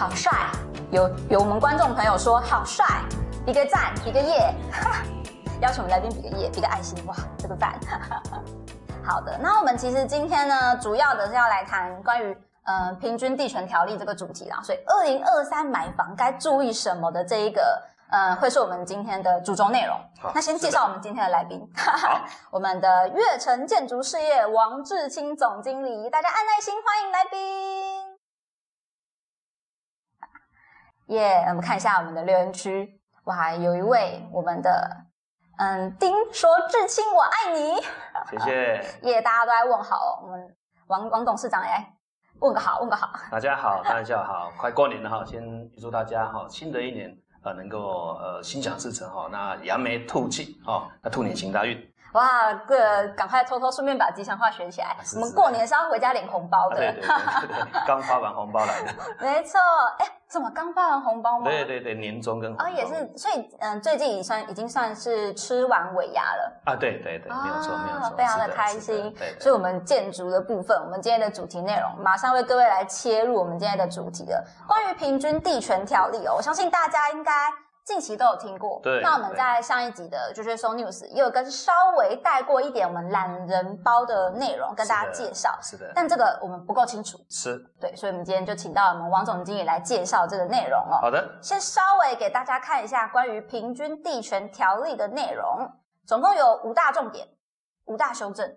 好帅，有有我们观众朋友说好帅，比个赞，比个耶，邀请我们来宾比个耶，比个爱心，哇，这个赞。好的，那我们其实今天呢，主要的是要来谈关于呃平均地权条例这个主题啦，所以二零二三买房该注意什么的这一个。呃，会是我们今天的主轴内容。好那先介绍我们今天的来宾，好 我们的悦城建筑事业王志清总经理，大家按耐心欢迎来宾。耶我们看一下我们的留言区，哇，有一位我们的嗯丁说志清我爱你，谢谢 耶大家都在问好哦，我们王王董事长哎，问个好，问个好。大家好，大家好，快过年了哈，先预祝大家哈，新的一年呃能够呃心想事成哈，那扬眉吐气哈，那兔年行大运。哇，个赶快偷偷顺便把吉祥话学起来。是我们过年是要回家领红包的。刚发完红包来的。没错，哎，怎么刚发完红包吗？对对对，年终跟红包哦，也是，所以嗯，最近已算已经算是吃完尾牙了。啊，对对对，没有错没有错，非常的开心。所以，我们建筑的部分，我们今天的主题内容，马上为各位来切入我们今天的主题了。关于平均地权条例哦，我相信大家应该近期都有听过。对那我们在上一集的《就是 So News》也有跟稍微带过一点我们懒人包的内容跟大家介绍，是的，但这个我们不够清楚。是对，所以我们今天就请到我们王总经理来介绍这个内容哦。好的，先稍微给大家看一下关于平均地权条例的内容，总共有五大重点，五大修正。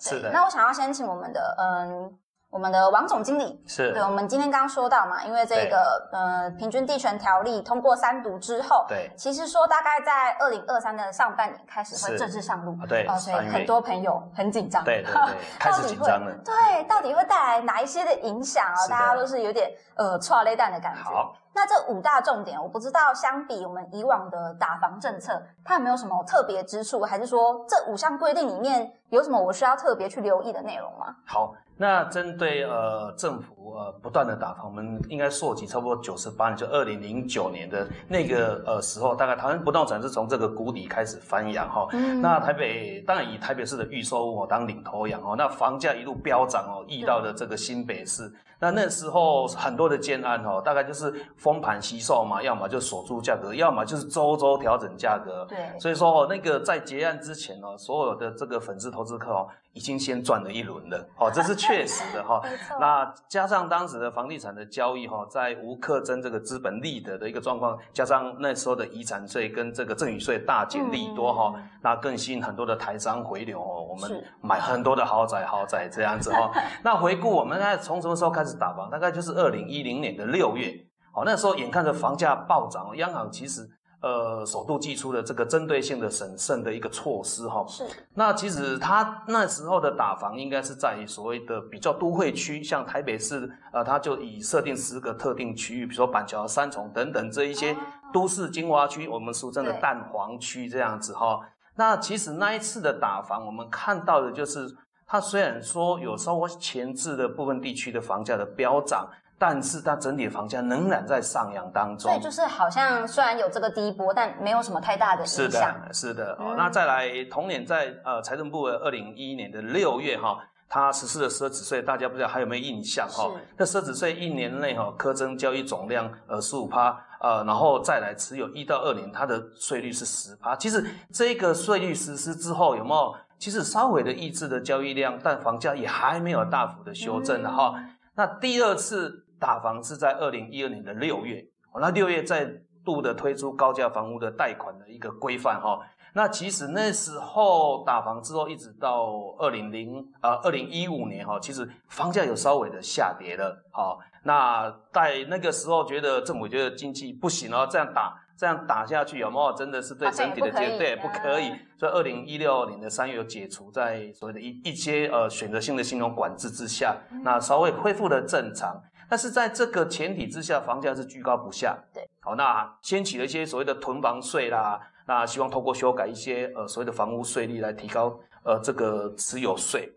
是的，那我想要先请我们的嗯，我们的王总经理，是。对，我们今天刚刚说到嘛，因为这个呃平均地权条例通过三读之后，对。其实说大概在二零二三的上半年开始会正式上路。啊，对哦，所以很多朋友很紧张，对对对，开始紧张了。对，到底会带来哪一些的影响啊？大家都是有点呃错雷蛋的感觉。好，那这五大重点，我不知道相比我们以往的打房政策，它有没有什么特别之处，还是说这五项规定里面有什么我需要特别去留意的内容吗？好，那针对呃政府呃不断的打房，我们应该溯及差不多九十八年，就二零零九年的那个呃时候，大概台湾不动产是从这个谷底开始翻扬哈。嗯那台北当然以台北市的预售屋哦当领头羊哦，那房价一路飙涨哦，溢到了这个新北市。那那时候很多的建案哦，大概就是封盘惜售嘛，要么就锁住价格，要么就是周周调整价格。对，所以说哦，那个在结案之前哦，所有的这个粉丝投资客哦，已经先赚了一轮了，哦，这是 确实的哈、那加上当时的房地产的交易哈、在无课征这个资本利得的一个状况，加上那时候的遗产税跟这个赠与税大减利多哈、嗯那更吸引很多的台商回流哦，我是。们买很多的豪宅豪宅这样子哈、那回顾我们在从什么时候开始打房？大概就是二零一零年的六月，哦，那时候眼看着房价暴涨，央行其实。呃，首度寄出了这个针对性的审慎的一个措施哈、是。那其实它那时候的打房应该是在所谓的比较都会区，像台北市，呃，它就以设定十个特定区域，比如说板桥、三重等等这一些都市精华区，我们俗称的对。蛋黄区这样子哈、那其实那一次的打房，我们看到的就是，它虽然说有稍微前置的部分地区的房价的飙涨，但是它整体的房价仍然在上扬当中。对就是好像虽然有这个第一波，但没有什么太大的是影响。的，是的。哦嗯，那再来，同年在呃财政部的二零一一年的六月哈、它实施了奢侈税，大家不知道还有没有印象哈、那奢侈税一年内哈、苛征交易总量呃十五趴，呃，然后再来持有一到二年，它的税率是十趴。其实这个税率实施之后，有没有其实稍微的抑制的交易量，但房价也还没有大幅的修正的哈、嗯那第二次打房是在二零一二年的六月，哦那六月再度的推出高价房屋的贷款的一个规范哈。那其实那时候打房之后，一直到二零零啊二零一五年哈，其实房价有稍微的下跌了。好，那在那个时候觉得政府觉得经济不行哦，这样打这样打下去有没有真的是对整体的也不可以结对不可以嗯？所以二零一六年的三月有解除在所谓的一一些呃选择性的信用管制之下，嗯那稍微恢复了正常。但是在这个前提之下，房价是居高不下。对，好，那掀起了一些所谓的囤房税啦，那希望透过修改一些呃所谓的房屋税率来提高呃这个持有税。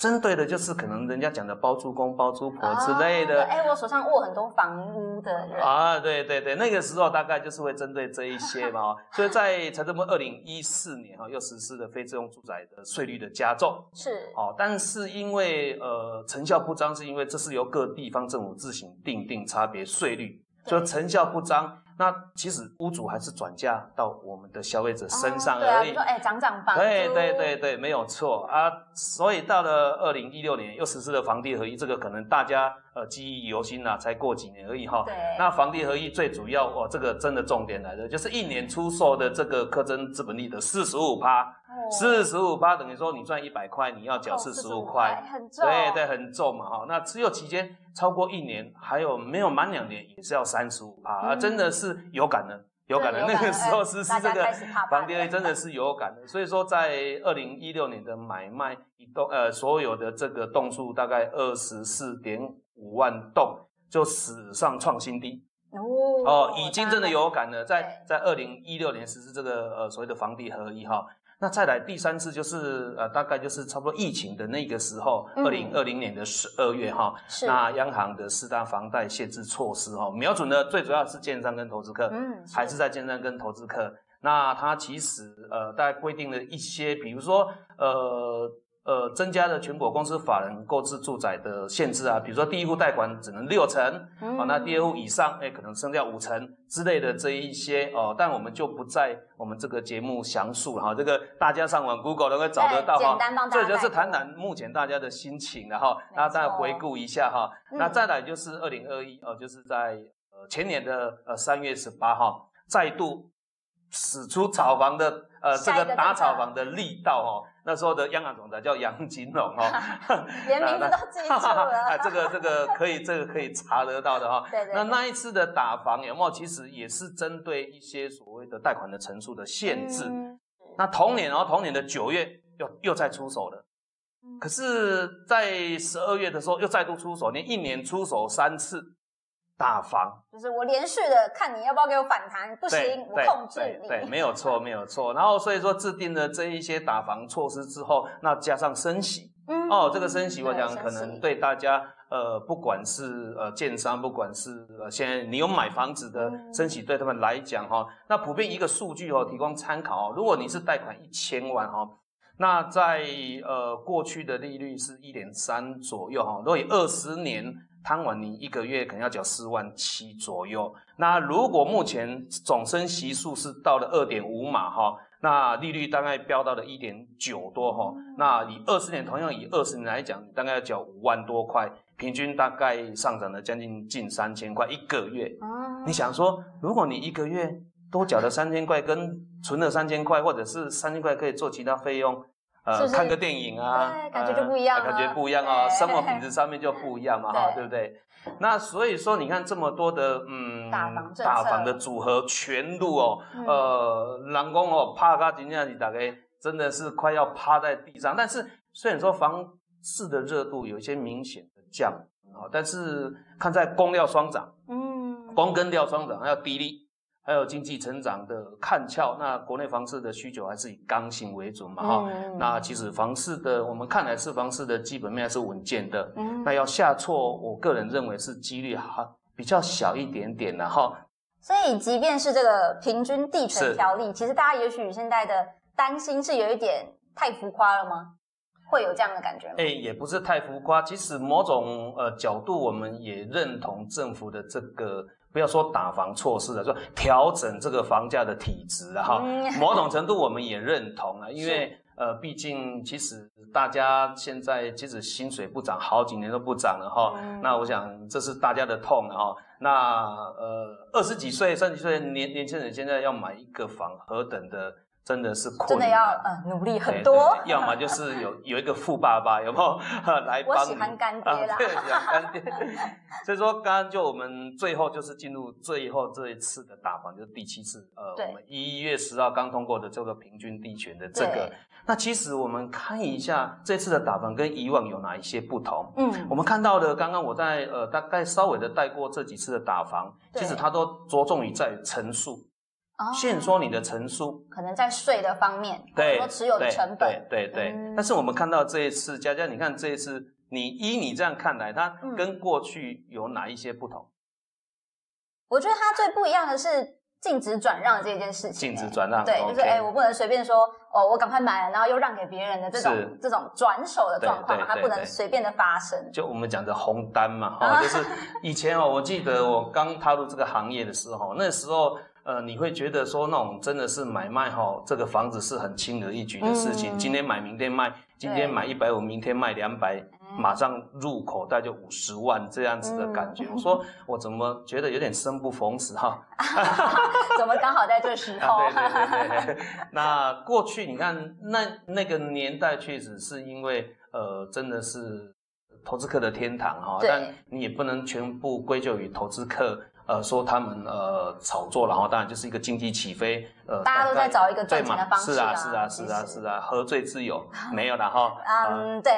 针对的就是可能人家讲的包租公、包租婆之类的。哎，我手上握很多房屋的人啊，对对对，那个时候大概就是会针对这一些嘛。所以在财政部二零一四年哈，又实施了非自用住宅的税率的加重。是。哦，但是因为呃成效不彰，是因为这是由各地方政府自行定定差别税率，所以成效不彰。那其实屋主还是转嫁到我们的消费者身上而已。对啊，说哎涨涨房对对对对，没有错啊。所以到了二零一六年又实施了房地合一，这个可能大家呃记忆犹新呐，才过几年而已哈。对。那房地合一最主要哦，这个真的重点来了，就是一年出售的这个课征资本利的四十五趴。四十五趴等于说你赚一百块，你要缴四十五块，很重，对对，很重嘛哈。那持有期间超过一年，还有没有满两年也是要三十五趴啊，真的是有感的，有感的。那个时候实施这个房地真的是有感的。所以说，在二零一六年的买卖一栋呃，所有的这个栋数大概二十四点五万栋，就史上创新低哦哦，已经真的有感了。在在二零一六年实施这个呃所谓的房地合一哈。那再来第三次就是呃，大概就是差不多疫情的那个时候，二零二零年的十二月哈，那央行的四大房贷限制措施哈，瞄准的最主要是建商跟投资客，嗯，还是在建商跟投资客。那它其实呃，大概规定了一些，比如说呃。呃，增加了全国公司法人购置住宅的限制啊，比如说第一户贷款只能六成，哦，那第二户以上，哎，可能升掉五成之类的这一些哦，但我们就不在我们这个节目详述了哈，这个大家上网 Google 都会找得到哈，这就是谈谈目前大家的心情然后，大家再回顾一下哈，那再来就是二零二一哦，就是在呃前年的呃三月十八号再度使出炒房的呃这个打炒房的力道哈。那时候的央行总裁叫杨金龙 哈，连名字都记住了。啊，这个这个可以，这个可以查得到的哈。对对。那那一次的打房有没有？其实也是针对一些所谓的贷款的层数的限制。那同年，然后同年的九月又又再出手了。可是，在十二月的时候又再度出手，连一年出手三次。打房就是我连续的看你要不要给我反弹，不行，我控制你。对，没有错，没有错。然后所以说制定了这一些打房措施之后，那加上升息，嗯，哦，这个升息，我想可能对大家，呃，不管是呃建商，不管是呃现在你有买房子的升息，对他们来讲哈，那普遍一个数据哦，提供参考哦。如果你是贷款一千万哈，那在呃过去的利率是一点三左右哈，如果以二十年。摊完你一个月可能要缴四万七左右。那如果目前总升息数是到了二点五码哈，那利率大概飙到了一点九多哈。那以二十年，同样以二十年来讲，大概要缴五万多块，平均大概上涨了将近近三千块一个月。你想说，如果你一个月多缴了三千块，跟存了三千块，或者是三千块可以做其他费用。呃，看个电影啊，感觉就不一样感觉不一样啊，生活品质上面就不一样嘛，哈，对不对？那所以说，你看这么多的嗯，大房的组合全路哦，呃，人工哦，趴个今天你大概真的是快要趴在地上。但是虽然说房市的热度有一些明显的降啊，但是看在供料双涨，嗯，供跟料双涨，还有低利。还有经济成长的看俏，那国内房市的需求还是以刚性为主嘛哈。那其实房市的我们看来是房市的基本面还是稳健的。嗯。那要下挫，我个人认为是几率还比较小一点点的哈。所以即便是这个平均地权条例，其实大家也许现在的担心是有一点太浮夸了吗？会有这样的感觉吗？哎，也不是太浮夸。其实某种呃角度，我们也认同政府的这个。不要说打房措施了，说调整这个房价的体质了哈。某种程度我们也认同啊，因为呃，毕竟其实大家现在即使薪水不涨，好几年都不涨了哈。那我想这是大家的痛哈。那呃，二十几岁、三十几岁年年轻人现在要买一个房，何等的。真的是真的要呃努力很多，要么就是有有一个富爸爸，有没有 来帮你？我喜欢干爹啦，对，喜欢干爹。所以说，刚刚就我们最后就是进入最后这一次的打房，就是第七次，呃，我们一月十号刚通过的这个平均地权的这个。那其实我们看一下这次的打房跟以往有哪一些不同？嗯，我们看到的，刚刚我在呃大概稍微的带过这几次的打房，其实它都着重于在层数。限缩你的层数，可能在税的方面，对，说持有的成本，对对对。但是我们看到这一次，佳佳，你看这一次，你依你这样看来，它跟过去有哪一些不同？我觉得它最不一样的是。禁止转让这件事情，禁止转让，对，就是哎，我不能随便说哦，我赶快买了，然后又让给别人的这种这种转手的状况，它不能随便的发生。就我们讲的红单嘛，哈，就是以前哦，我记得我刚踏入这个行业的时候，那时候呃，你会觉得说那种真的是买卖哈，这个房子是很轻而易举的事情，今天买明天卖，今天买一百五，明天卖两百。马上入口袋就五十万这样子的感觉，我说我怎么觉得有点生不逢时哈？怎么刚好在这时候？对对对对。那过去你看那那个年代确实是因为呃真的是投资客的天堂哈，但你也不能全部归咎于投资客。呃，说他们呃炒作，然后当然就是一一个经济起飞，呃，大家都在找一个赚钱的方式啊，是啊，是啊，是啊，是啊，何罪之有？没有的哈。嗯，对。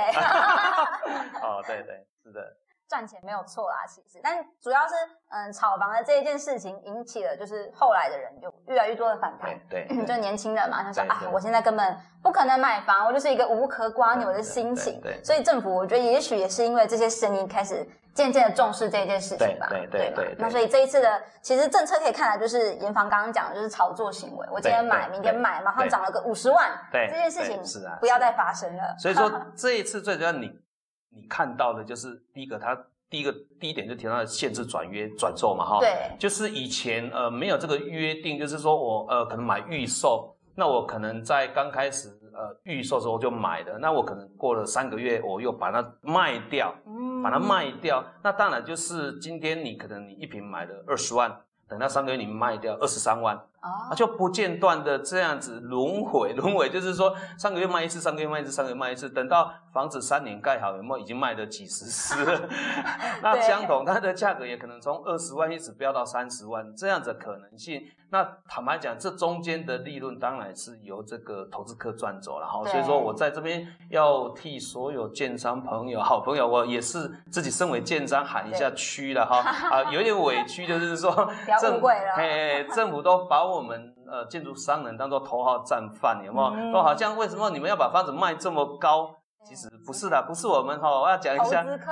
哦，对对，是的。赚钱没有错啦，其实，但主要是，嗯，炒房的这一件事情引起了，就是后来的人有越来越多的反弹，对，就年轻人嘛，他说啊，我现在根本不可能买房，我就是一个无壳瓜牛的心情，对，所以政府我觉得也许也是因为这些声音开始渐渐的重视这件事情吧，对对对，那所以这一次的其实政策可以看来就是严防刚刚讲的就是炒作行为，我今天买，明天卖，马上涨了个五十万，对，这件事情是啊，不要再发生了。所以说 这一次最主要你。你看到的就是第一个，它第一个第一点就提到限制转约转售嘛，哈，对，就是以前呃没有这个约定，就是说我呃可能买预售，那我可能在刚开始呃预售时候就买的，那我可能过了三个月我又把它卖掉，嗯，把它卖掉，那当然就是今天你可能你一瓶买了二十万。等到三个月你卖掉二十三万，啊，就不间断的这样子轮回，轮回就是说上个月卖一次，上个月卖一次，上个月卖一次，等到房子三年盖好，有没有已经卖了几十次？那相同，它的价格也可能从二十万一直飙到三十万，这样子可能性。那坦白讲，这中间的利润当然是由这个投资客赚走了哈。所以说我在这边要替所有建商朋友、好朋友，我也是自己身为建商喊一下屈了哈 啊，有点委屈，就是说政府嘿，政府都把我们呃建筑商人当做头号战犯，有没有？说好像为什么你们要把房子卖这么高？其实不是的，不是我们哈，我要讲一下。投资客。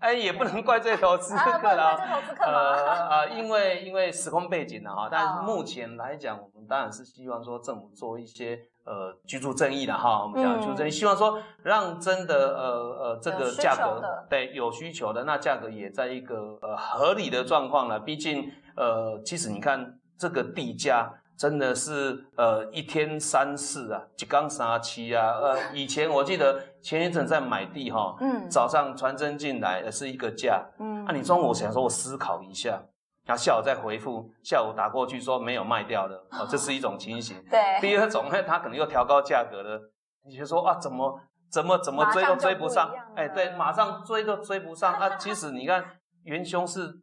哎，也不能怪罪投资客啦，呃啊，因为因为时空背景的哈，但目前来讲，我们当然是希望说政府做一些呃居住正义的哈，我们讲居住正义，希望说让真的呃呃这个价格对有需求的那价格也在一个呃合理的状况了，毕竟呃其实你看这个地价。真的是呃一天三次啊，几缸三七啊，呃 以前我记得前一阵在买地哈，嗯，早上传真进来是一个价，嗯，那你中午想说我思考一下，然后下午再回复，下午打过去说没有卖掉的，哦，这是一种情形。对，第二种呢，他可能又调高价格了，你就说啊怎么怎么怎么追都追不上，哎，对，马上追都追不上，啊，其实你看元凶是。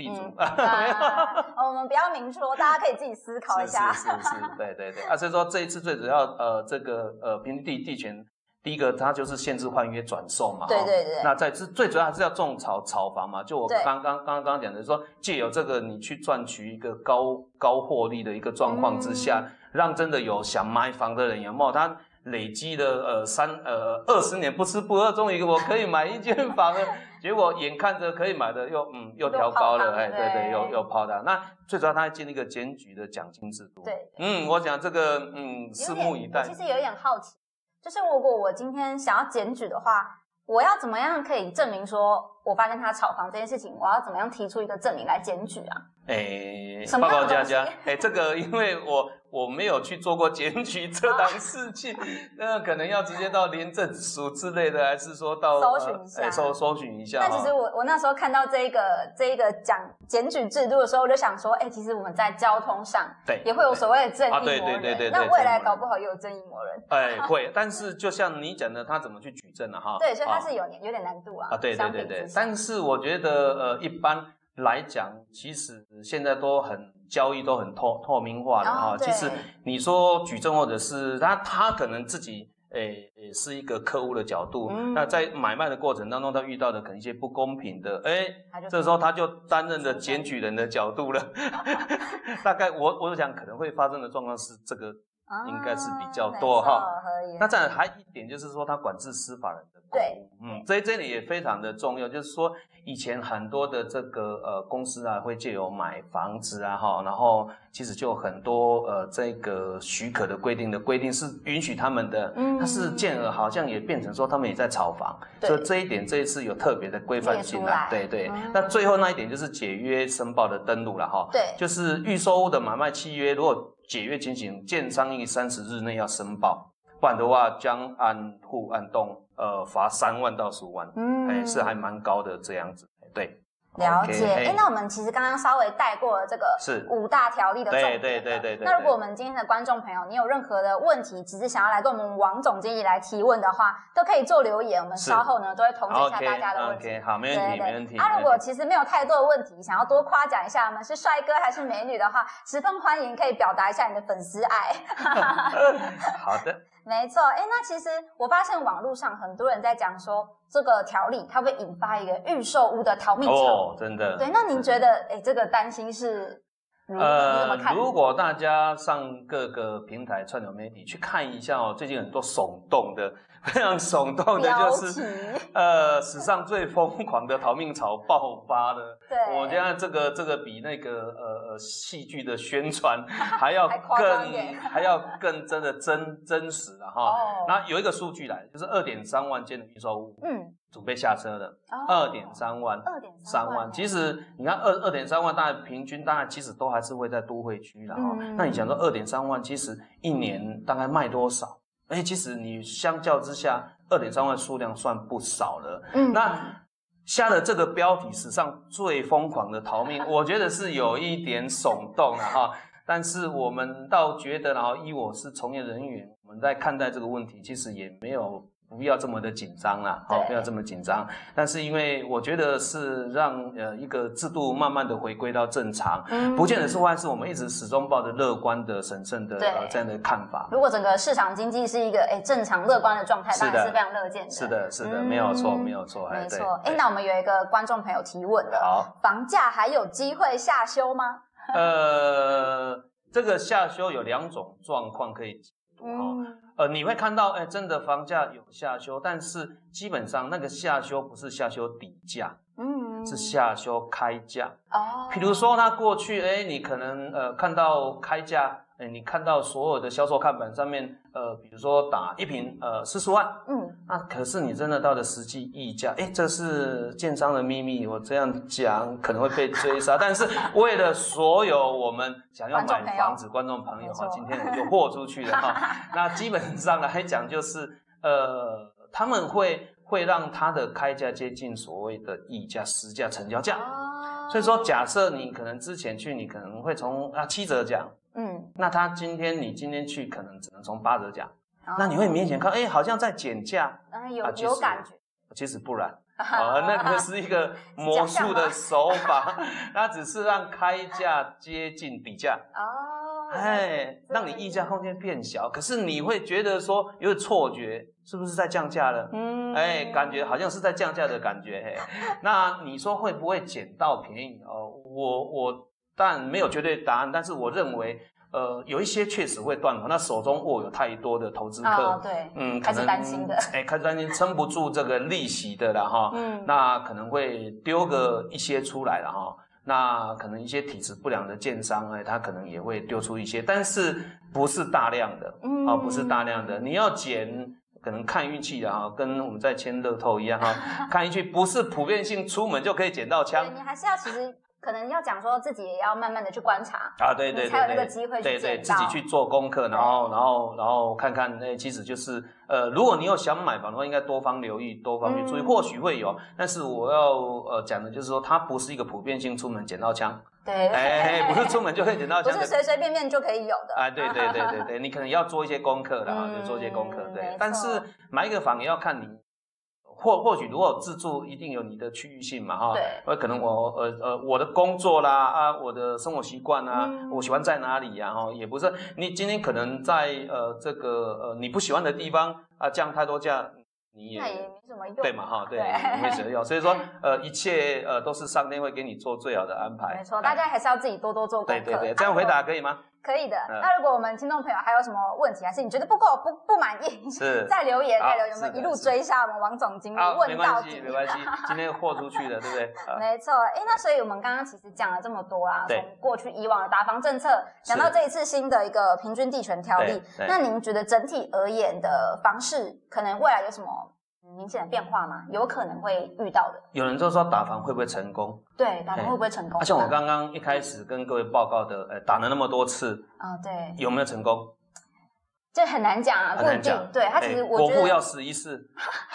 地主，我们不要明说，大家可以自己思考一下。是是是，对对对。啊，所以说这一次最主要，呃，这个呃平地地权，第一个它就是限制换约转售嘛。对对对。那在这最主要还是要种草炒房嘛。就我刚刚刚刚刚讲的说，借由这个你去赚取一个高高获利的一个状况之下，让真的有想买房的人有没有他？累积的呃三呃二十年不吃不喝，终于我可以买一间房了。结果眼看着可以买的又嗯又调高了，哎对对又又抛的。那最主要他还建立一个检举的奖金制度。对，嗯，我讲这个嗯拭目以待。其实有一点好奇，就是如果我今天想要检举的话，我要怎么样可以证明说我发现他炒房这件事情？我要怎么样提出一个证明来检举啊？哎，报告佳佳，哎，这个因为我。我没有去做过检举这档事情，那可能要直接到廉政署之类的，还是说到搜寻一下，搜搜寻一下。那其实我我那时候看到这一个这一个讲检举制度的时候，我就想说，哎，其实我们在交通上对也会有所谓的正义魔人，对对对对那未来搞不好也有正义魔人。哎，会，但是就像你讲的，他怎么去举证呢？哈，对，所以他是有有点难度啊。啊，对对对对，但是我觉得呃，一般来讲，其实现在都很。交易都很透透明化的哈。其实你说举证或者是他他可能自己诶是一个客户的角度，那在买卖的过程当中，他遇到的可能一些不公平的，哎，这时候他就担任了检举人的角度了。大概我我想可能会发生的状况是这个。应该是比较多哈，那再还一点就是说，他管制司法人的对，嗯，所以这里也非常的重要，就是说以前很多的这个呃公司啊，会借由买房子啊哈，然后其实就很多呃这个许可的规定的规定是允许他们的，嗯，但是建而好像也变成说他们也在炒房，所以这一点这一次有特别的规范性来，对对。那最后那一点就是解约申报的登录了哈，对，就是预售屋的买卖契约如果。解约情形，建商应三十日内要申报，不然的话将按户按栋，呃，罚三万到十五万，嗯，哎，是还蛮高的这样子，对。了解，哎，那我们其实刚刚稍微带过了这个是五大条例的重点。对对对对对。那如果我们今天的观众朋友，你有任何的问题，只是想要来跟我们王总经理来提问的话，都可以做留言，我们稍后呢都会统计一下大家的问题。OK，好，没问题，没问题。啊，如果其实没有太多的问题，想要多夸奖一下我们是帅哥还是美女的话，十分欢迎，可以表达一下你的粉丝爱。好的。没错，哎，那其实我发现网络上很多人在讲说，这个条例它会引发一个预售屋的逃命潮。哦，真的。对，那您觉得，哎，这个担心是？呃，如果大家上各个平台串流媒体去看一下哦，最近很多耸动的。非常耸动的 就是，呃，史上最疯狂的逃命潮爆发了。对，我觉得这个这个比那个呃呃戏剧的宣传还要 更还要更真的真真实了哈。哦。那有一个数据来，就是二点三万间的预售物，嗯，准备下车了，二点三万，二点三万。其实你看二二点三万，大概平均大概其实都还是会在都会区的哈。那你想说二点三万，其实一年大概卖多少？哎，其实你相较之下，二点三万数量算不少了。嗯，那下了这个标题，史上最疯狂的逃命，我觉得是有一点耸动了哈。但是我们倒觉得，然后依我是从业人员，我们在看待这个问题，其实也没有。不要这么的紧张啦，好，不要这么紧张。但是因为我觉得是让呃一个制度慢慢的回归到正常，嗯，不见得是坏事。我们一直始终抱着乐观的、审慎的呃这样的看法。如果整个市场经济是一个哎正常乐观的状态，当然是非常乐见的。是的，是的，没有错，没有错，没错。哎，那我们有一个观众朋友提问了，好，房价还有机会下修吗？呃，这个下修有两种状况可以。哦，呃，你会看到，哎，真的房价有下修，但是基本上那个下修不是下修底价，嗯，是下修开价。哦，比如说他过去，哎，你可能呃看到开价。哎，你看到所有的销售看板上面，呃，比如说打一瓶，呃，四十万，嗯，那可是你真的到了实际溢价，哎，这是建商的秘密，我这样讲可能会被追杀，但是为了所有我们想要买房子观众朋友哈，今天我就豁出去了哈，那基本上来讲就是，呃，他们会会让他的开价接近所谓的溢价实价成交价，所以说假设你可能之前去，你可能会从啊七折讲。嗯，那他今天你今天去可能只能从八折讲，那你会明显看，哎，好像在减价，嗯，有有感觉，其实不然，啊，那个是一个 魔术的手法，它只是让开价接近底价，哦，哎，让你溢价空间变小，可是你会觉得说有错觉，是不是在降价了？嗯，哎，感觉好像是在降价的感觉，嘿，那你说会不会捡到便宜？哦，我我。但没有绝对答案，但是我认为，呃，有一些确实会断头。那手中握有太多的投资客，对，嗯，开始担心的，哎，开始担心撑不住这个利息的了哈，嗯，那可能会丢个一些出来了哈。那可能一些体质不良的建商，哎，他可能也会丢出一些，但是不是大量的，嗯，啊，不是大量的，你要减，可能看运气的哈，跟我们在签乐透一样哈，看运气，不是普遍性出门就可以捡到枪，你还是要其实。可能要讲说自己也要慢慢的去观察啊，对对对，才有那个机会对对，自己去做功课，然后然后然后看看，哎，其实就是呃，如果你有想买房的话，应该多方留意，多方去注意，或许会有。但是我要呃讲的就是说，它不是一个普遍性出门捡到枪，对，哎，不是出门就可以捡到枪，不是随随便便就可以有的。哎，对对对对对，你可能要做一些功课的啊，做一些功课，对。但是买一个房也要看你。或或许如果自助，一定有你的区域性嘛哈。对。呃，可能我呃呃我的工作啦啊，我的生活习惯啊，嗯我喜欢在哪里呀哈，也不是你今天可能在呃这个呃你不喜欢的地方啊降太多价，你也没什么用，对嘛哈，对，对你会觉得要，所以说呃一切呃都是上天会给你做最好的安排。没错，大家还是要自己多多做功课。对对对，这样回答可以吗？可以的。嗯那如果我们听众朋友还有什么问题，还是你觉得不够不不满意，是 再留言再留言，我们一路追杀我们王总经理，问到关系，底。没关系，今天豁出去了，对不对？啊没错，哎，那所以我们刚刚其实讲了这么多啊，从过去以往的打房政策，讲到这一次新的一个平均地权条例那您觉得整体而言的房市可能未来有什么明显的变化吗？有可能会遇到的。有人就说打房会不会成功？对，打房会不会成功？而且我刚刚一开始跟各位报告的，呃，打了那么多次，啊，对，有没有成功？这很难讲啊，不一定。对他其实哎我觉得国父要试一试，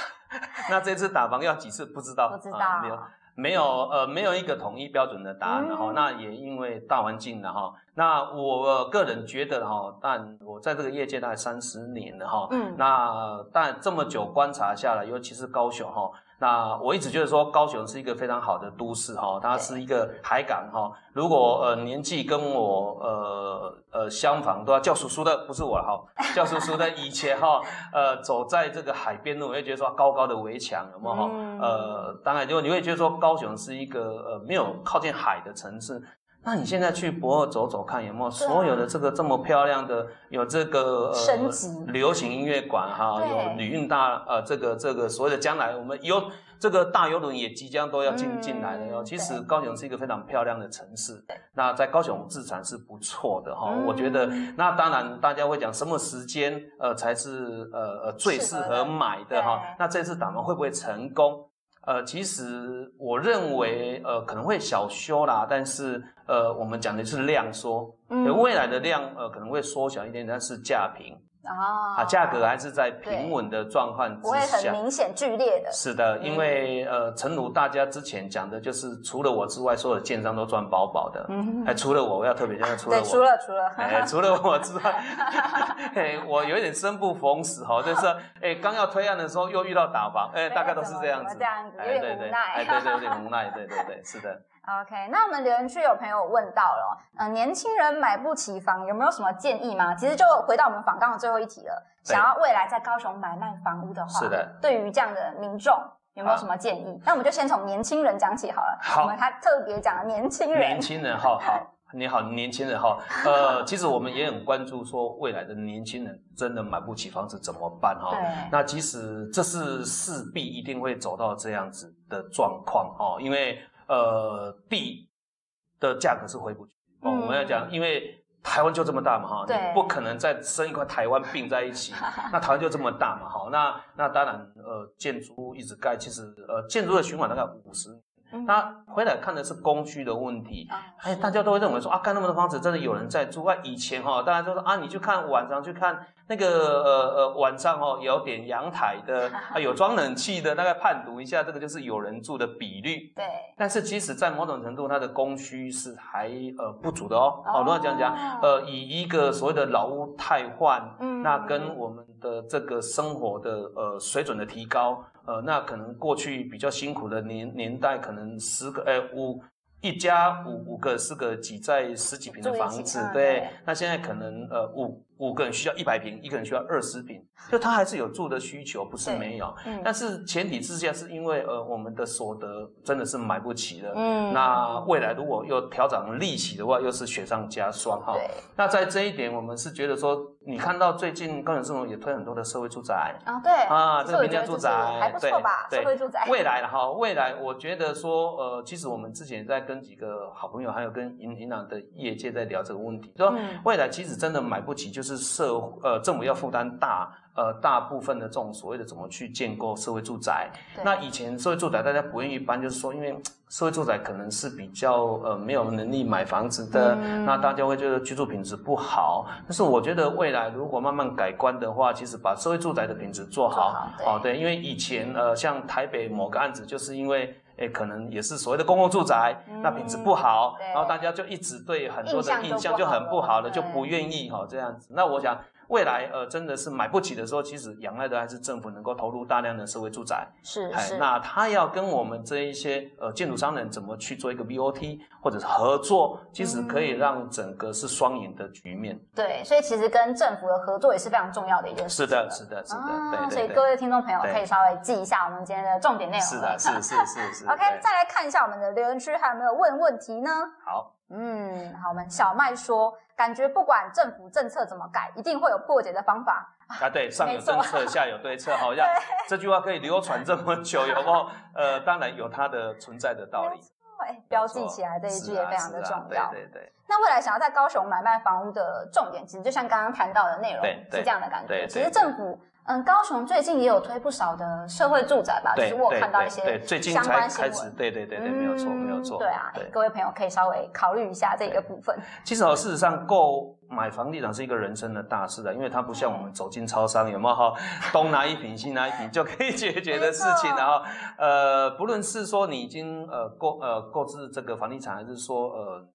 那这次打房要几次不知道，不知道啊没有没有呃没有一个统一标准的答案嗯哈、那也因为大环境的哈，那我个人觉得哈，但我在这个业界大概三十年了哈，嗯那但这么久观察下来，尤其是高雄哈。那我一直觉得说高雄是一个非常好的都市哈，它是一个海港哈。如果呃年纪跟我呃呃相仿，都要叫叔叔的，不是我哈，叫叔叔的以前哈，呃走在这个海边路，我会觉得说高高的围墙有没有哈？嗯呃，当然就你会觉得说高雄是一个呃没有靠近海的城市。那你现在去博尔走走看，有没有所有的这个这么漂亮的，有这个升级流行音乐馆哈，有旅运大呃这个这个所谓的将来我们有这个大游轮也即将都要进嗯进来了哟。其实高雄是一个非常漂亮的城市，那在高雄自产是不错的哈。嗯我觉得那当然大家会讲什么时间呃才是呃呃最适合买的哈。那这次打完会不会成功？呃，其实我认为，呃，可能会小修啦，但是，呃，我们讲的是量缩，嗯。呃未来的量，呃，可能会缩小一点，但是价平啊啊，价格还是在平稳的状况不会很之下。明显剧烈的。是的，嗯因为呃，诚如大家之前讲的，就是除了我之外，所有的建商都赚饱饱的。嗯哎，除了我，我要特别强调，除了，我，除了除了，哎，除了我之外，哎，我有一点生不逢时哈，就是哎，刚要推案的时候又遇到打房，哎，大概都是这样子这样子，有哎，对对，点无奈。哎，对对，有点无奈，对对对，是的。OK，那我们留言区有朋友问到了，呃，年轻人买不起房，有没有什么建议吗？其实就回到我们访刚的最后一题了，想要未来在高雄买卖房屋的话，是的，对于这样的民众有没有什么建议？那我们就先从年轻人讲起好了。好我们还特别讲了年轻人年，轻人哈好，你好，年轻人哈，呃，其实我们也很关注说未来的年轻人真的买不起房子怎么办哈？那即使这是势必一定会走到这样子的状况哦，因为呃地的价格是回不去哦。嗯我们要讲，因为台湾就这么大嘛哈，你不可能再生一块台湾并在一起。那台湾就这么大嘛哈，那那当然呃建筑物一直盖，其实呃建筑的循环大概五十年。嗯那回来看的是供需的问题，啊哎，大家都会认为说啊，盖那么多房子，真的有人在住啊。以前哈、大家都说啊，你去看晚上去看那个呃呃晚上哦，有点阳台的 啊，有装冷气的，大概判读一下，这个就是有人住的比率。对，但是其实，在某种程度，它的供需是还呃不足的哦。哦。哦，如果讲讲，呃，以一个所谓的老屋汰换，嗯。那跟我们的这个生活的呃水准的提高，呃，那可能过去比较辛苦的年年代，可能十个呃五一家五五个四个挤在十几平的房子对，那现在可能呃五五个人需要一百平，一个人需要二十平，就他还是有住的需求，不是没有。嗯但是前提之下，是因为呃我们的所得真的是买不起了。嗯那未来如果又调整利息的话，又是雪上加霜哈。对那在这一点，我们是觉得说，你看到最近高雄市政府也推很多的社会住宅啊对啊，这个平价住宅还不错吧？对社会住宅，未来了哈，未来我觉得说，呃，其实我们之前在跟几个好朋友，还有跟银银行的业界在聊这个问题，说嗯未来其实真的买不起，就是社呃政府要负担大呃大部分的这种所谓的怎么去建构社会住宅。那以前社会住宅大家不愿意搬，就是说因为社会住宅可能是比较呃没有能力买房子的，嗯那大家会觉得居住品质不好。但是我觉得未来如果慢慢改观的话，其实把社会住宅的品质做好，做好哦对，因为以前呃像台北某个案子，就是因为诶可能也是所谓的公共住宅，嗯那品质不好，然后大家就一直对很多的印象就很不好了，不好了就不愿意哈、这样子。那我想未来呃真的是买不起的时候，其实仰赖的还是政府能够投入大量的社会住宅。哎是是，那他要跟我们这一些呃建筑商人怎么去做一个 BOT 或者是合作，其实可以嗯让整个是双赢的局面。对，所以其实跟政府的合作也是非常重要的一件事。是的，是的，是的，啊对对对所以各位听众朋友可以稍微记一下我们今天的重点内容。是的，是是是是。OK，再来看一下我们的留言区还有没有问问题呢？好，嗯，好，我们小麦说，感觉不管政府政策怎么改，一定会有破解的方法。啊，对，上有政策，下有对策，好 像这句话可以流传这么久，有没有？呃，当然有它的存在的道理。哎，标记起来这一句也非常的重要。是啊啊对对对。那未来想要在高雄买卖房屋的重点，其实就像刚刚谈到的内容是这样的感觉。对对其实政府，嗯，高雄最近也有推不少的社会住宅吧，是我看到一些对对，最近相才关新闻开始，。对对对对，没有错没有错。对啊，对，各位朋友可以稍微考虑一下这个部分。其实哦，事实上购买房地产是一个人生的大事的，因为它不像我们走进超商，有没有哈？东拿一瓶西拿一瓶就可以解决的事情，然后呃，不论是说你已经呃购呃购置这个房地产，还是说呃。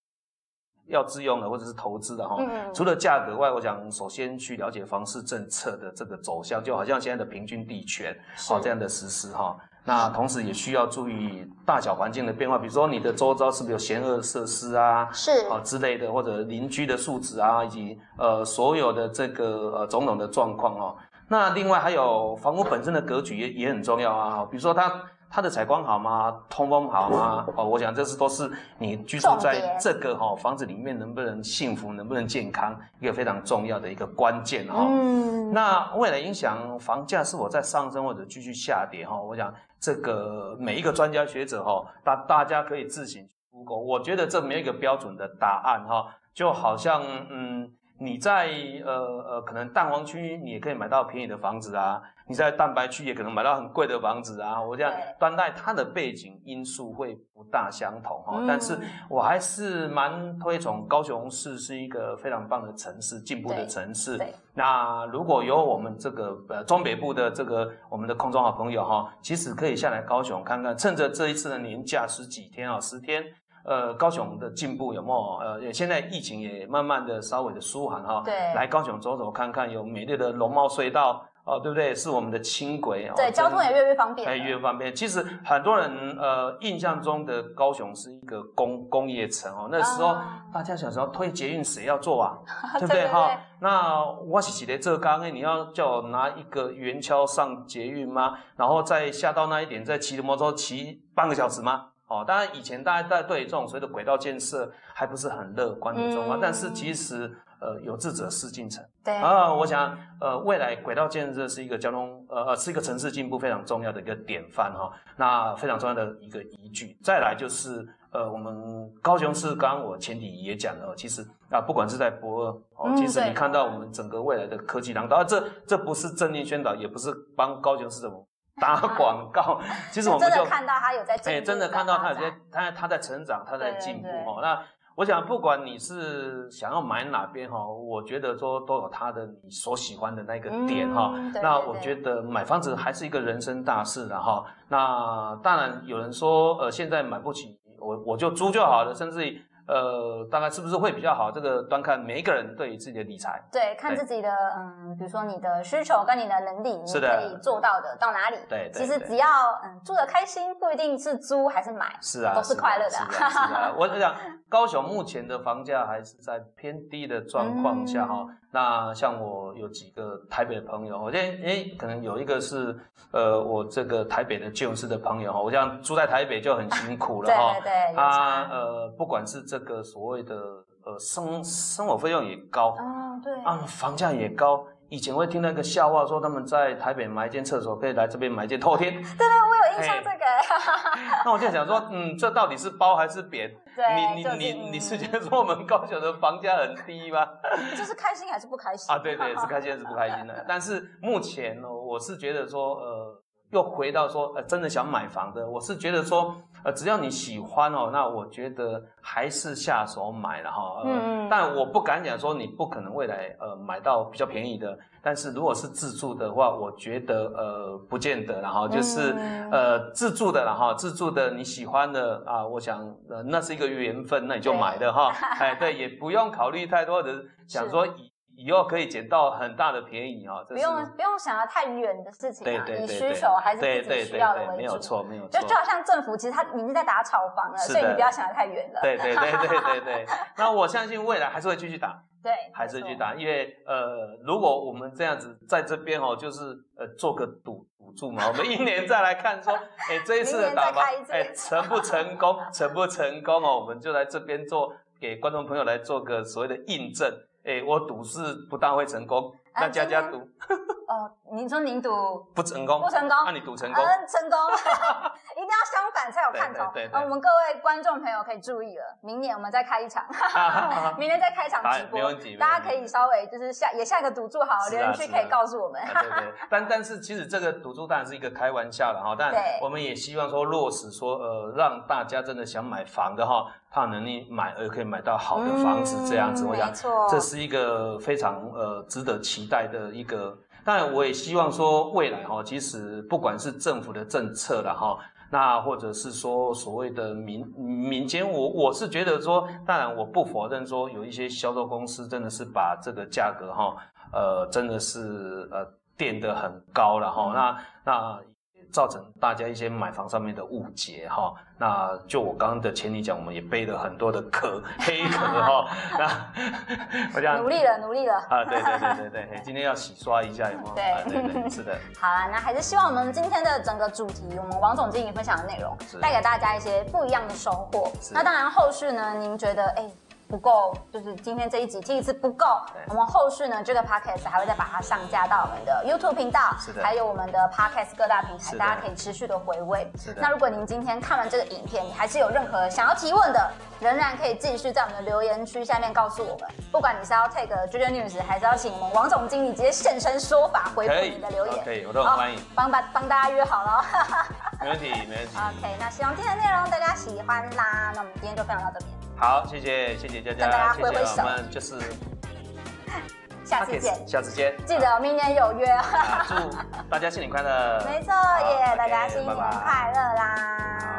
要自用的或者是投资的哈，嗯除了价格外，我想首先去了解房市政策的这个走向，就好像现在的平均地权好哦这样的实施哈。那同时也需要注意大小环境的变化，比如说你的周遭是不是有险恶设施啊，是。啊之类的，或者邻居的素质啊，以及呃所有的这个呃种种的状况哦。那另外还有房屋本身的格局也也很重要啊，比如说它它的采光好吗？通风好吗？哦，我想这是都是你居住在这个哈、房子里面能不能幸福，能不能健康，一个非常重要的一个关键哈、嗯，那为了影响房价是否在上升或者继续下跌哈，我想这个每一个专家学者哈，大大家可以自行 Google，我觉得这没有一个标准的答案哈，就好像嗯你在呃呃可能蛋黄区你也可以买到便宜的房子啊，你在蛋白区也可能买到很贵的房子啊，我这样对端带它的背景因素会不大相同哈，但是嗯我还是蛮推崇高雄市是一个非常棒的城市，进步的城市。那如果有我们这个呃中北部的这个我们的空中好朋友哈，其实可以下来高雄看看，趁着这一次的年假十几天啊，十天。呃，高雄的进步有没有？呃，现在疫情也慢慢的稍微的舒缓哈，对来高雄走走看看，有美丽的龙猫隧道哦，对不对？是我们的轻轨哦，对，真交通也越来越方便越方便。其实很多人呃印象中的高雄是一个工工业城哦，那时候、啊大家小时候推捷运谁要做啊？对不对哈对？那我是写的这刚哎，你要叫我拿一个圆锹上捷运吗？然后再下到那一点，再骑着摩托车骑半个小时吗？哦，当然以前大家在对这种所谓的轨道建设还不是很乐观的状况，嗯但是其实呃有志者事竟成。对啊，我想，呃，未来轨道建设是一个交通，呃呃，是一个城市进步非常重要的一个典范哈、那非常重要的一个依据。再来就是，呃，我们高雄市，刚刚我前提也讲了，其实啊，不管是在博二哦，嗯其实你看到我们整个未来的科技廊道，啊、这这不是政令宣导，也不是帮高雄市政府 打广告，其实我们就真的看到他有在哎，真的看到他有在在他他在成长，他在进步对哦。那我想，不管你是想要买哪边哈，我觉得说都有他的你所喜欢的那个点哈。嗯那我觉得买房子还是一个人生大事的哈。那当然有人说，呃，现在买不起，我我就租就好了，甚至于呃，大概是不是会比较好？这个端看每一个人对于自己的理财。对，看自己的嗯，比如说你的需求跟你的能力，你可以做到的到哪里？对其实只要嗯住的开心，不一定是租还是买，是啊，都是快乐的是啊。是啊是啊我想高雄目前的房价还是在偏低的状况下哈。嗯那像我有几个台北的朋友，我现在诶可能有一个是呃我这个台北的旧市的朋友哈，我想住在台北就很辛苦了 对哈。对对，有他差。呃不管是这个所谓的呃生生活费用也高哦，对，啊，房价也高。以前会听到一个笑话，说他们在台北买一间厕所，可以来这边买一间透天。对对，我有印象哎这个。那我就想说，嗯，这到底是包还是扁？对，你究你你你是竟觉得说我们高雄的房价很低吗？就是开心还是不开心啊，对对，是开心还是不开心的。但是目前呢，我是觉得说，呃，又回到说，呃，真的想买房的，我是觉得说，呃，只要你喜欢哦，那我觉得还是下手买了哈。呃、嗯但我不敢讲说你不可能未来呃买到比较便宜的，但是如果是自住的话，我觉得呃不见得，然后就是、嗯呃自住的然后自住的你喜欢的啊，我想呃那是一个缘分，那你就买的哈。哎，对，也不用考虑太多的，想说以。以后可以捡到很大的便宜哦，不用不用想要太远的事情啊，以需求还是自己需要的为主，没有错没有错。就就好像政府其实他已经在打炒房了，所以你不要想的太远了。对对对对对对。那我相信未来还是会继续打，对，还是继续打，因为呃，如果我们这样子在这边哦，就是呃做个赌赌注嘛，我们一年再来看说，哎这一次的打房哎成不成功，成不成功哦，我们就来这边做给观众朋友来做个所谓的印证。哎，我赌是不但会成功，那佳佳赌。哦，您说您赌 不成功，不成功，那你赌成功？嗯，成功，一定要相反才有看头。对我们各位观众朋友可以注意了，明年我们再开一场，明年再开一场直播，没问题。大家可以稍微就是下也下一个赌注，好，留言区可以告诉我们。对对。但但是其实这个赌注当然是一个开玩笑了哈，但我们也希望说落实说呃，让大家真的想买房的哈，他能力买而可以买到好的房子这样子，我想这是一个非常呃值得期带的一个。当然，我也希望说未来哈，其实不管是政府的政策了哈，那或者是说所谓的民民间，我我是觉得说，当然我不否认说有一些销售公司真的是把这个价格哈，呃，真的是呃垫得很高了哈，那那。造成大家一些买房上面的误解哈，那就我刚刚的前提讲，我们也背了很多的壳黑壳哈，那 我讲努力了，努力了啊，对对对对对，今天要洗刷一下有没有？对对对，是的。好了，那还是希望我们今天的整个主题，我们王总经理分享的内容，带给大家一些不一样的收获。那当然后续呢，您觉得哎？不够，就是今天这一集听一次不够。我们后续呢，这个 podcast 还会再把它上架到我们的 YouTube 频道，是的，还有我们的 podcast 各大平台，大家可以持续的回味。是的。那如果您今天看完这个影片，你还是有任何想要提问的，仍然可以继续在我们的留言区下面告诉我们。不管你是要 take JJ News，还是要请我们王总经理直接现身说法回复你的留言，可以，我都很欢迎。帮把帮大家约好了。没问题，没问题。OK，那希望今天的内容大家喜欢啦。那我们今天就分享到这边。好，谢谢谢谢佳佳，谢谢我们就是 下次见，下次见，记得明年有约。祝大家新年快乐，没错耶，大家新年快乐啦。